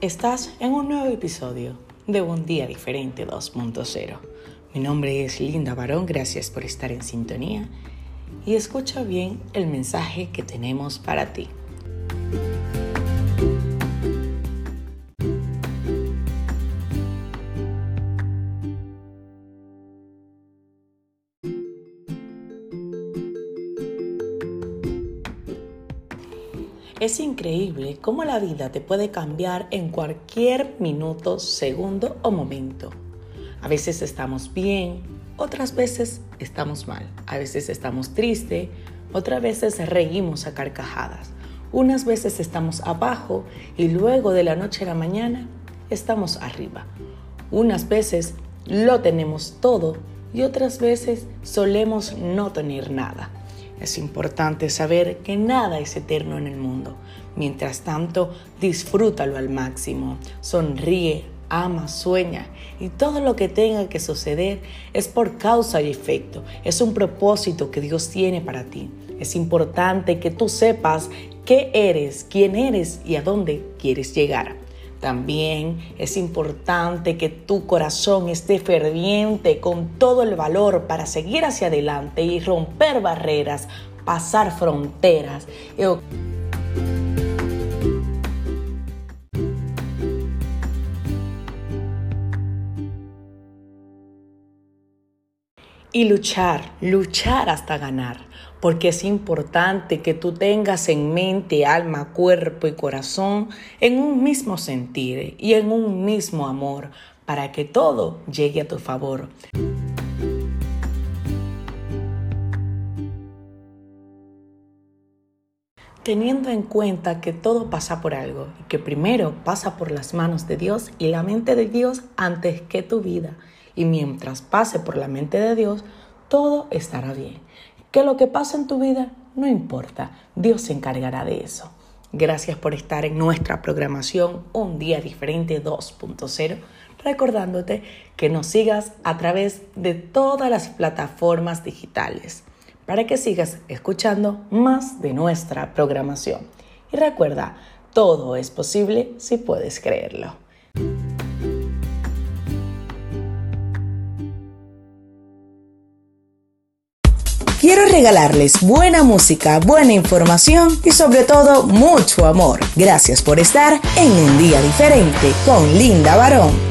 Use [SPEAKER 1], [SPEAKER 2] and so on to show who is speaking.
[SPEAKER 1] Estás en un nuevo episodio de Un Día Diferente 2.0. Mi nombre es Linda Barón, gracias por estar en sintonía y escucha bien el mensaje que tenemos para ti. Es increíble cómo la vida te puede cambiar en cualquier minuto, segundo o momento. A veces estamos bien, otras veces estamos mal. A veces estamos tristes, otras veces reímos a carcajadas. Unas veces estamos abajo y luego de la noche a la mañana estamos arriba. Unas veces lo tenemos todo y otras veces solemos no tener nada. Es importante saber que nada es eterno en el mundo. Mientras tanto, disfrútalo al máximo. Sonríe, ama, sueña. Y todo lo que tenga que suceder es por causa y efecto. Es un propósito que Dios tiene para ti. Es importante que tú sepas qué eres, quién eres y a dónde quieres llegar. También es importante que tu corazón esté ferviente con todo el valor para seguir hacia adelante y romper barreras, pasar fronteras. Y luchar, luchar hasta ganar porque es importante que tú tengas en mente, alma, cuerpo y corazón en un mismo sentir y en un mismo amor para que todo llegue a tu favor. Teniendo en cuenta que todo pasa por algo y que primero pasa por las manos de Dios y la mente de Dios antes que tu vida. Y mientras pase por la mente de Dios, todo estará bien. Que lo que pasa en tu vida no importa, Dios se encargará de eso. Gracias por estar en nuestra programación Un Día Diferente 2.0, recordándote que nos sigas a través de todas las plataformas digitales para que sigas escuchando más de nuestra programación. Y recuerda, todo es posible si puedes creerlo. Quiero regalarles buena música, buena información y sobre todo mucho amor. Gracias por estar en un día diferente con Linda Barón.